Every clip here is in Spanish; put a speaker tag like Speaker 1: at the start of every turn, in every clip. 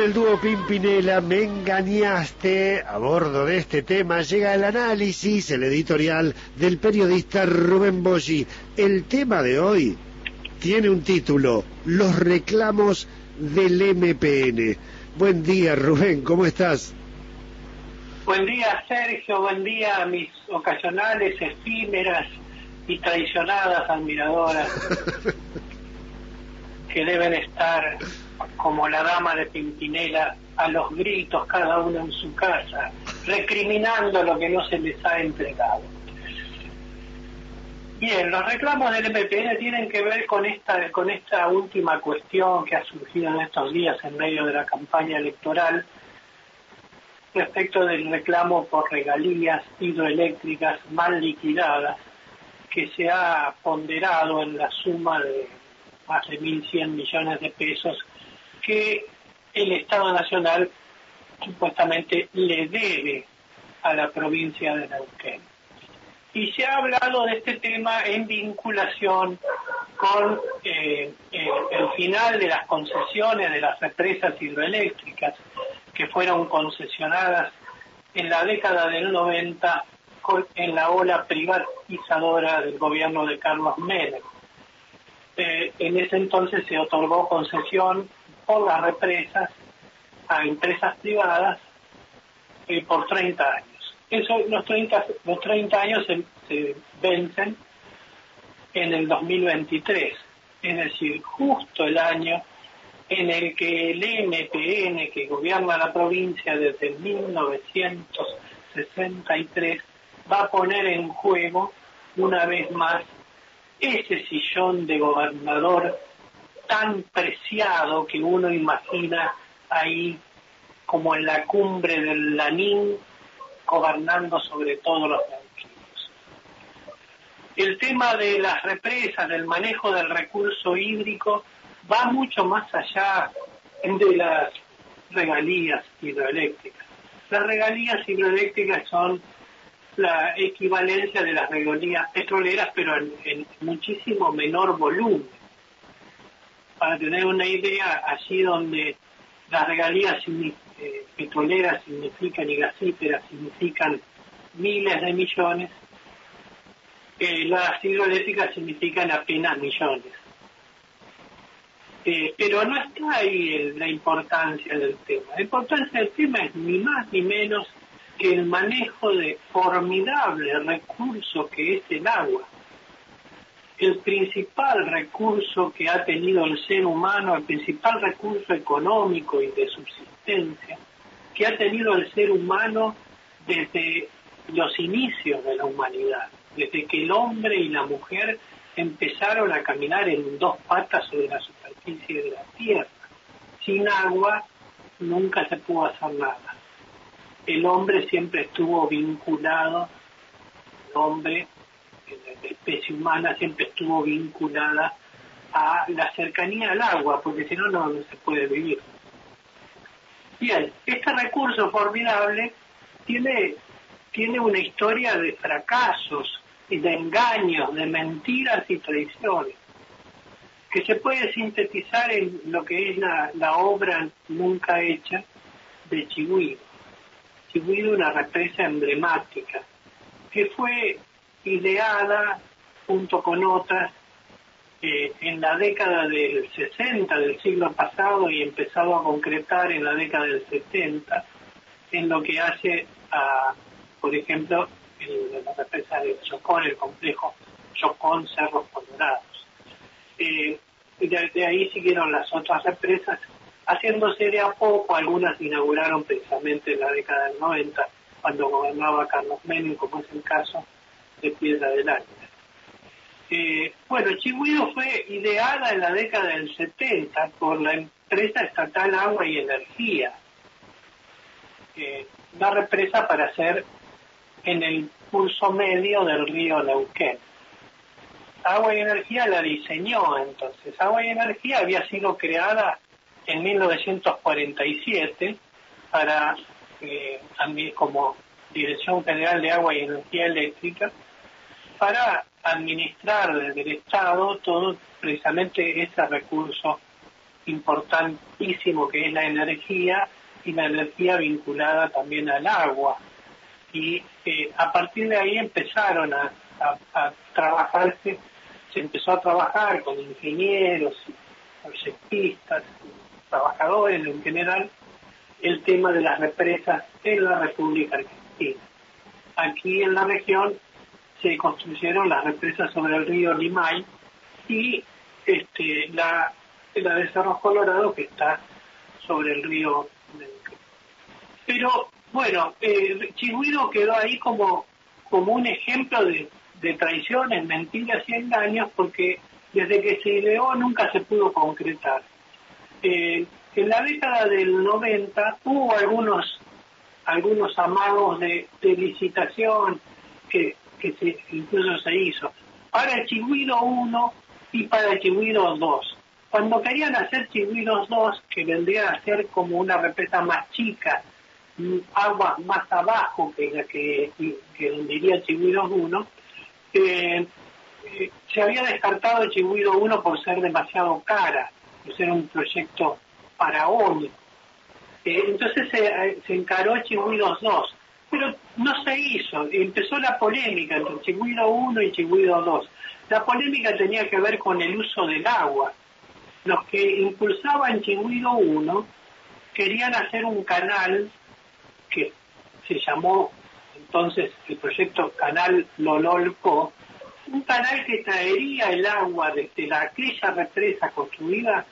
Speaker 1: siempre el dúo Pimpinela, me engañaste. A bordo de este tema llega el análisis, el editorial del periodista Rubén Boschi. El tema de hoy tiene un título, Los reclamos del MPN. Buen día Rubén, ¿cómo estás?
Speaker 2: Buen día Sergio, buen día a mis ocasionales, efímeras y traicionadas admiradoras que deben estar como la dama de Pimpinela a los gritos cada uno en su casa, recriminando lo que no se les ha entregado. Bien, los reclamos del MPN tienen que ver con esta, con esta última cuestión que ha surgido en estos días en medio de la campaña electoral respecto del reclamo por regalías hidroeléctricas mal liquidadas que se ha ponderado en la suma de más de 1.100 millones de pesos que el Estado Nacional supuestamente le debe a la provincia de Neuquén. Y se ha hablado de este tema en vinculación con eh, el final de las concesiones de las represas hidroeléctricas que fueron concesionadas en la década del 90 en la ola privatizadora del gobierno de Carlos Menem. Eh, en ese entonces se otorgó concesión por las represas a empresas privadas eh, por 30 años. Eso, los 30, los 30 años se, vencen en el 2023, es decir, justo el año en el que el MPN, que gobierna la provincia desde 1963, va a poner en juego una vez más ese sillón de gobernador tan preciado que uno imagina ahí como en la cumbre del Lanín gobernando sobre todos los tranquilos. El tema de las represas, del manejo del recurso hídrico, va mucho más allá de las regalías hidroeléctricas. Las regalías hidroeléctricas son la equivalencia de las regalías petroleras, pero en, muchísimo menor volumen. Para tener una idea, allí donde las regalías eh, petroleras significan y gasíferas significan miles de millones, eh, las hidroeléctricas significan apenas millones. Eh, pero no está ahí la importancia del tema. La importancia del tema es ni más ni menos que el manejo de formidable recurso que es el agua. El principal recurso que ha tenido el ser humano, el principal recurso económico y de subsistencia que ha tenido el ser humano desde los inicios de la humanidad, desde que el hombre y la mujer empezaron a caminar en dos patas sobre la superficie de la tierra. Sin agua nunca se pudo hacer nada. El hombre siempre estuvo vinculado, el hombre, especie humana siempre estuvo vinculada a la cercanía al agua, porque si no, no se puede vivir. Bien, este recurso formidable tiene, tiene una historia de fracasos y de engaños, de mentiras y traiciones, que se puede sintetizar en lo que es la, obra nunca hecha de Chihuahua. Chihuahua una represa emblemática, que fue ideada junto con otras en la década del 60 del siglo pasado y empezado a concretar en la década del 70 en lo que hace por ejemplo, el, la represa de Chocón, el complejo Chocón Cerros Colorados. Eh, de, ahí siguieron las otras represas, haciéndose de a poco, algunas inauguraron precisamente en la década del 90, cuando gobernaba Carlos Menem, como es el caso de Piedra del Águila. Eh, bueno, Chihuahua fue ideada en la década del 70 por la empresa estatal Agua y Energía, eh, una represa para hacer en el curso medio del río Neuquén. Agua y Energía la diseñó entonces. Agua y Energía había sido creada en 1947 para, eh, como Dirección General de Agua y Energía Eléctrica, para administrar desde el Estado todo precisamente ese recurso importantísimo que es la energía y la energía vinculada también al agua. Y eh, a partir de ahí empezaron a, a, trabajarse, se empezó a trabajar con ingenieros, proyectistas, trabajadores en general, el tema de las represas en la República Argentina. Aquí en la región se construyeron las represas sobre el río Limay y este, la, la de Cerro Colorado que está sobre el río Pero bueno, eh, quedó ahí como, como un ejemplo de, de traiciones, mentiras y engaños porque desde que se ideó nunca se pudo concretar. Eh, en la década del 90 hubo algunos algunos amagos de, licitación que, que se, incluso se hizo para el Chigüiro 1 y para el Chigüiro 2. Cuando querían hacer Chigüiros 2, que vendría a ser como una represa más chica, mm, agua más abajo que la que, que donde iría Chigüiros 1, eh, eh, se había descartado el Chigüiro 1 por ser demasiado cara, por ser un proyecto faraónico. Eh, entonces se, encaró Chigüiro 2, pero no se hizo. Empezó la polémica entre Chigüiro 1 y Chigüiro 2. La polémica tenía que ver con el uso del agua. Los que impulsaban Chigüiro 1 querían hacer un canal que se llamó entonces el proyecto Canal Lololco, un canal que traería el agua desde la, aquella represa construida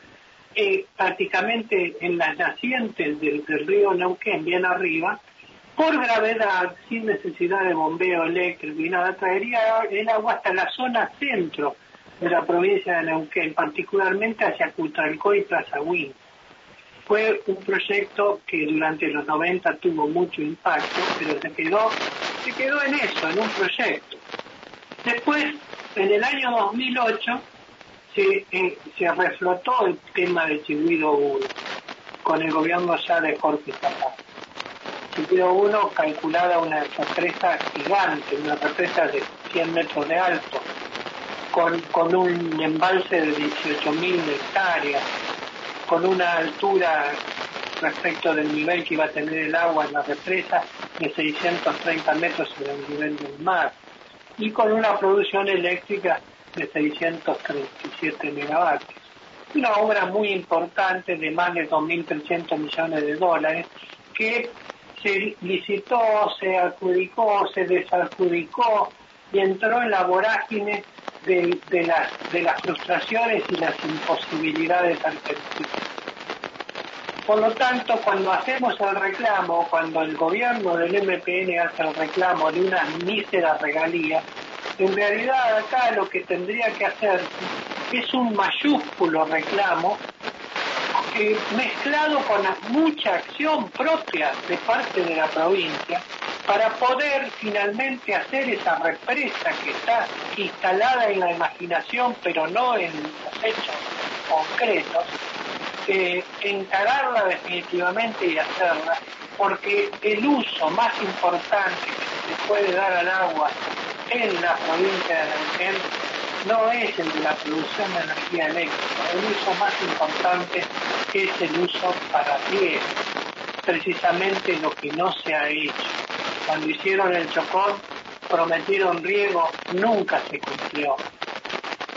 Speaker 2: eh, prácticamente en las nacientes del, río Neuquén, bien arriba, por gravedad, sin necesidad de bombeo eléctrico y nada, traería el agua hasta la zona centro de la provincia de Neuquén, particularmente hacia Cutralcó y Plazahuín. Fue un proyecto que durante los 90 tuvo mucho impacto, pero se quedó, en eso, en un proyecto. Después, en el año 2008, se, eh, reflotó el tema de Chihuiro 1 con el gobierno ya de Jorge Zapata. Chihuiro 1 calculada una represa gigante, una represa de 100 metros de alto, con, con un embalse de 18.000 hectáreas, con una altura respecto del nivel que iba a tener el agua en la represa de 630 metros sobre el nivel del mar y con una producción eléctrica de 637 megavatios. Una obra muy importante de más de 2.300 millones de dólares que se licitó, se adjudicó, se desadjudicó y entró en la vorágine de, las, frustraciones y las imposibilidades artísticas. Por lo tanto, cuando hacemos el reclamo, cuando el gobierno del MPN hace el reclamo de una mísera regalía, en realidad acá lo que tendría que hacer es un mayúsculo reclamo mezclado con mucha acción propia de parte de la provincia para poder finalmente hacer esa represa que está instalada en la imaginación pero no en los hechos concretos, eh, encararla definitivamente y hacerla, porque el uso más importante que se puede dar al agua en la provincia de Neuquén no es el de la producción de energía eléctrica, el uso más importante es el uso para riego, precisamente lo que no se ha hecho. Cuando hicieron el Chocón, prometieron riego, nunca se cumplió.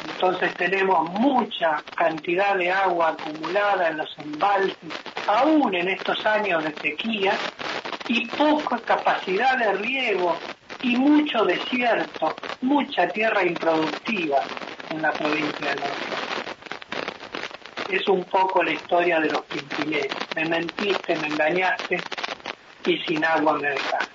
Speaker 2: Entonces tenemos mucha cantidad de agua acumulada en los embalses, aún en estos años de sequía, y poca capacidad de riego y mucho desierto, mucha tierra improductiva en la provincia de Norte. Es un poco la historia de los quintileros. Me mentiste, me engañaste y sin agua me dejaste.